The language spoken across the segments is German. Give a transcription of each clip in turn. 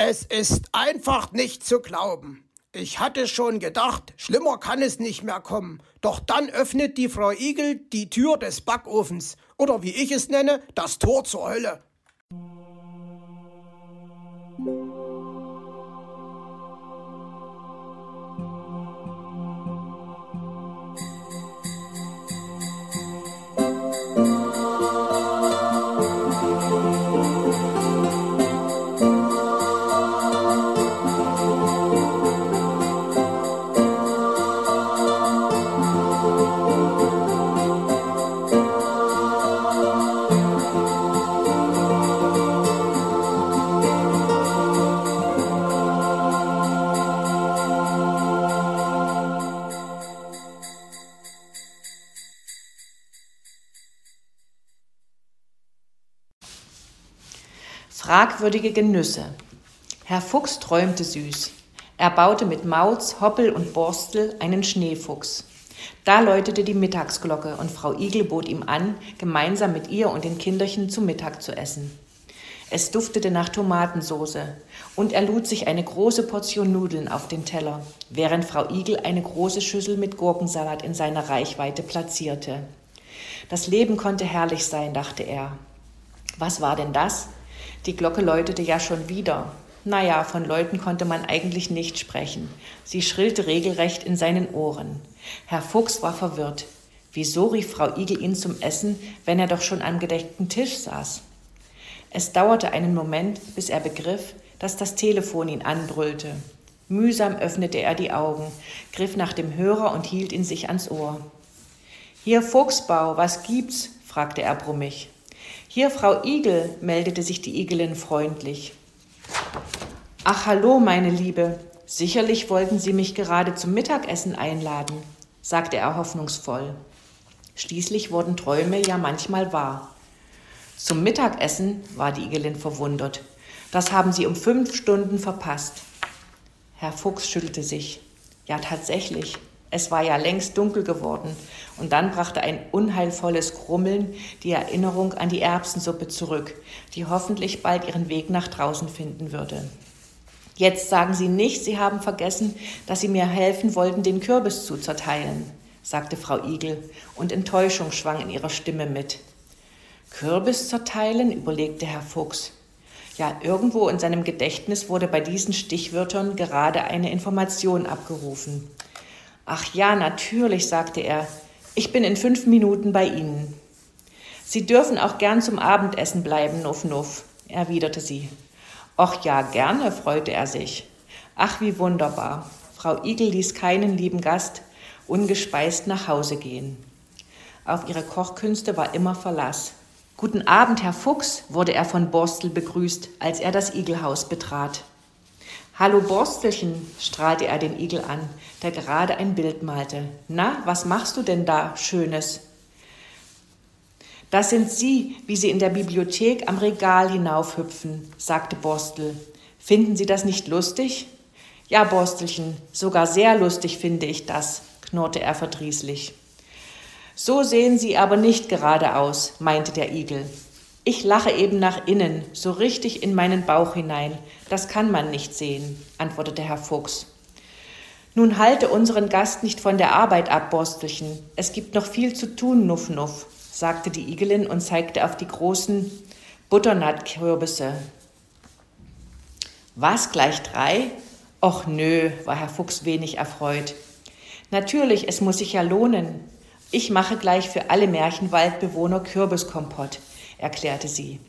Es ist einfach nicht zu glauben. Ich hatte schon gedacht, schlimmer kann es nicht mehr kommen. Doch dann öffnet die Frau Igel die Tür des Backofens. Oder wie ich es nenne, das Tor zur Hölle. Fragwürdige Genüsse. Herr Fuchs träumte süß. Er baute mit Mauz, Hoppel und Borstel einen Schneefuchs. Da läutete die Mittagsglocke und Frau Igel bot ihm an, gemeinsam mit ihr und den Kinderchen zu Mittag zu essen. Es duftete nach Tomatensoße und er lud sich eine große Portion Nudeln auf den Teller, während Frau Igel eine große Schüssel mit Gurkensalat in seiner Reichweite platzierte. Das Leben konnte herrlich sein, dachte er. Was war denn das? Die Glocke läutete ja schon wieder. Naja, von Leuten konnte man eigentlich nicht sprechen. Sie schrillte regelrecht in seinen Ohren. Herr Fuchs war verwirrt. Wieso rief Frau Igel ihn zum Essen, wenn er doch schon am gedeckten Tisch saß? Es dauerte einen Moment, bis er begriff, dass das Telefon ihn anbrüllte. Mühsam öffnete er die Augen, griff nach dem Hörer und hielt ihn sich ans Ohr. Hier Fuchsbau, was gibt's? fragte er brummig. Hier, Frau Igel, meldete sich die Igelin freundlich. Ach, hallo, meine Liebe. Sicherlich wollten Sie mich gerade zum Mittagessen einladen, sagte er hoffnungsvoll. Schließlich wurden Träume ja manchmal wahr. Zum Mittagessen war die Igelin verwundert. Das haben Sie um fünf Stunden verpasst. Herr Fuchs schüttelte sich. Ja, tatsächlich. Es war ja längst dunkel geworden, und dann brachte ein unheilvolles Grummeln die Erinnerung an die Erbsensuppe zurück, die hoffentlich bald ihren Weg nach draußen finden würde. Jetzt sagen Sie nicht, Sie haben vergessen, dass Sie mir helfen wollten, den Kürbis zu zerteilen, sagte Frau Igel, und Enttäuschung schwang in ihrer Stimme mit. Kürbis zerteilen, überlegte Herr Fuchs. Ja, irgendwo in seinem Gedächtnis wurde bei diesen Stichwörtern gerade eine Information abgerufen. Ach ja, natürlich, sagte er. Ich bin in fünf Minuten bei Ihnen. Sie dürfen auch gern zum Abendessen bleiben, Nuff Nuff, erwiderte sie. Och ja, gerne, freute er sich. Ach, wie wunderbar. Frau Igel ließ keinen lieben Gast ungespeist nach Hause gehen. Auf ihre Kochkünste war immer Verlass. Guten Abend, Herr Fuchs, wurde er von Borstel begrüßt, als er das Igelhaus betrat. Hallo Borstelchen, strahlte er den Igel an, der gerade ein Bild malte. Na, was machst du denn da Schönes? Das sind Sie, wie Sie in der Bibliothek am Regal hinaufhüpfen, sagte Borstel. Finden Sie das nicht lustig? Ja, Borstelchen, sogar sehr lustig finde ich das, knurrte er verdrießlich. So sehen Sie aber nicht gerade aus, meinte der Igel. Ich lache eben nach innen, so richtig in meinen Bauch hinein. Das kann man nicht sehen, antwortete Herr Fuchs. Nun halte unseren Gast nicht von der Arbeit ab, Borstelchen. Es gibt noch viel zu tun, Nuff Nuff, sagte die Igelin und zeigte auf die großen Butternut-Kürbisse. Was, gleich drei? Och nö, war Herr Fuchs wenig erfreut. Natürlich, es muss sich ja lohnen. Ich mache gleich für alle Märchenwaldbewohner Kürbiskompott erklärte sie.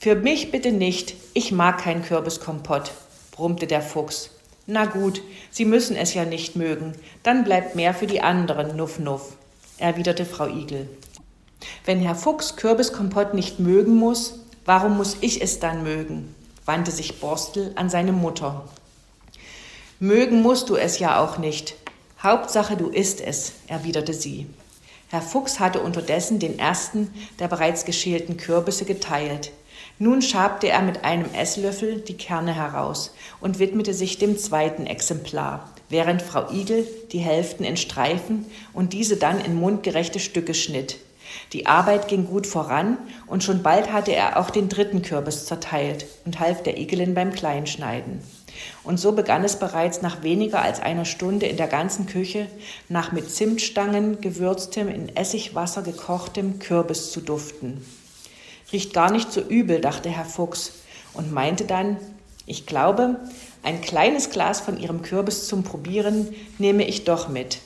Für mich bitte nicht, ich mag kein Kürbiskompott, brummte der Fuchs. Na gut, Sie müssen es ja nicht mögen, dann bleibt mehr für die anderen, nuff nuff, erwiderte Frau Igel. Wenn Herr Fuchs Kürbiskompott nicht mögen muss, warum muss ich es dann mögen? wandte sich Borstel an seine Mutter. Mögen musst du es ja auch nicht. Hauptsache du isst es, erwiderte sie. Herr Fuchs hatte unterdessen den ersten der bereits geschälten Kürbisse geteilt. Nun schabte er mit einem Esslöffel die Kerne heraus und widmete sich dem zweiten Exemplar, während Frau Igel die Hälften in Streifen und diese dann in mundgerechte Stücke schnitt. Die Arbeit ging gut voran und schon bald hatte er auch den dritten Kürbis zerteilt und half der Igelin beim Kleinschneiden. Und so begann es bereits nach weniger als einer Stunde in der ganzen Küche nach mit Zimtstangen gewürztem, in Essigwasser gekochtem Kürbis zu duften. Riecht gar nicht so übel, dachte Herr Fuchs und meinte dann, ich glaube, ein kleines Glas von Ihrem Kürbis zum Probieren nehme ich doch mit.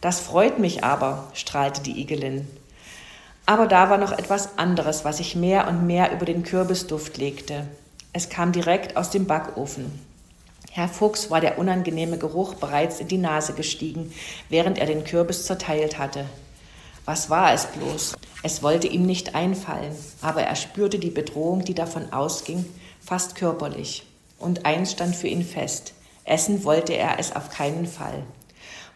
Das freut mich aber, strahlte die Igelin. Aber da war noch etwas anderes, was sich mehr und mehr über den Kürbisduft legte. Es kam direkt aus dem Backofen. Herr Fuchs war der unangenehme Geruch bereits in die Nase gestiegen, während er den Kürbis zerteilt hatte. Was war es bloß? Es wollte ihm nicht einfallen, aber er spürte die Bedrohung, die davon ausging, fast körperlich. Und eins stand für ihn fest. Essen wollte er es auf keinen Fall.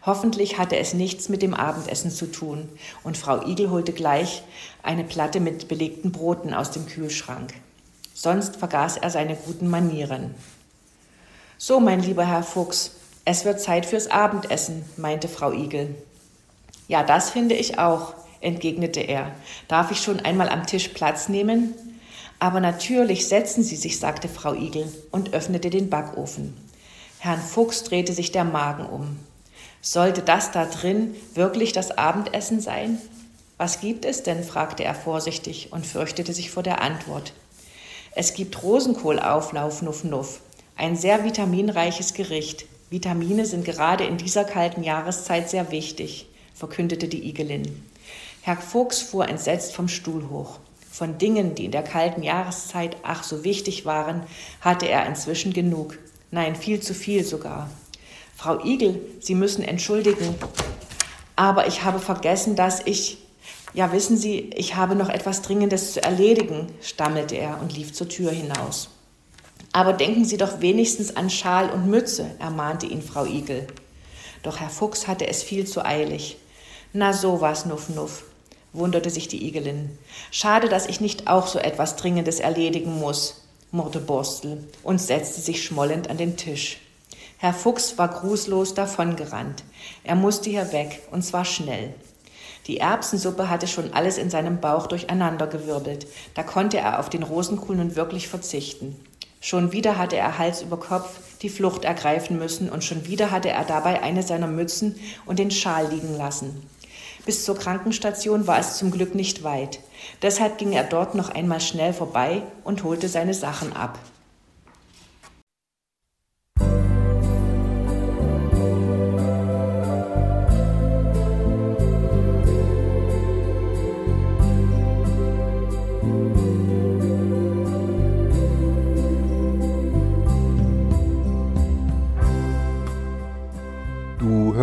Hoffentlich hatte es nichts mit dem Abendessen zu tun, und Frau Igel holte gleich eine Platte mit belegten Broten aus dem Kühlschrank. Sonst vergaß er seine guten Manieren. So, mein lieber Herr Fuchs, es wird Zeit fürs Abendessen, meinte Frau Igel. Ja, das finde ich auch, entgegnete er. Darf ich schon einmal am Tisch Platz nehmen? Aber natürlich setzen Sie sich, sagte Frau Igel und öffnete den Backofen. Herrn Fuchs drehte sich der Magen um. Sollte das da drin wirklich das Abendessen sein? Was gibt es denn? fragte er vorsichtig und fürchtete sich vor der Antwort. Es gibt Rosenkohlauflauf, Nuff Nuff. Ein sehr vitaminreiches Gericht. Vitamine sind gerade in dieser kalten Jahreszeit sehr wichtig, verkündete die Igelin. Herr Fuchs fuhr entsetzt vom Stuhl hoch. Von Dingen, die in der kalten Jahreszeit ach so wichtig waren, hatte er inzwischen genug. Nein, viel zu viel sogar. Frau Igel, Sie müssen entschuldigen, aber ich habe vergessen, dass ich. Ja, wissen Sie, ich habe noch etwas Dringendes zu erledigen, stammelte er und lief zur Tür hinaus. Aber denken Sie doch wenigstens an Schal und Mütze, ermahnte ihn Frau Igel. Doch Herr Fuchs hatte es viel zu eilig. Na sowas, Nuff Nuff, wunderte sich die Igelin. Schade, dass ich nicht auch so etwas Dringendes erledigen muss, murrte Borstel und setzte sich schmollend an den Tisch. Herr Fuchs war grußlos davongerannt. Er musste hier weg, und zwar schnell. Die Erbsensuppe hatte schon alles in seinem Bauch durcheinandergewirbelt. Da konnte er auf den Rosenkohl nun wirklich verzichten. Schon wieder hatte er Hals über Kopf die Flucht ergreifen müssen und schon wieder hatte er dabei eine seiner Mützen und den Schal liegen lassen. Bis zur Krankenstation war es zum Glück nicht weit. Deshalb ging er dort noch einmal schnell vorbei und holte seine Sachen ab.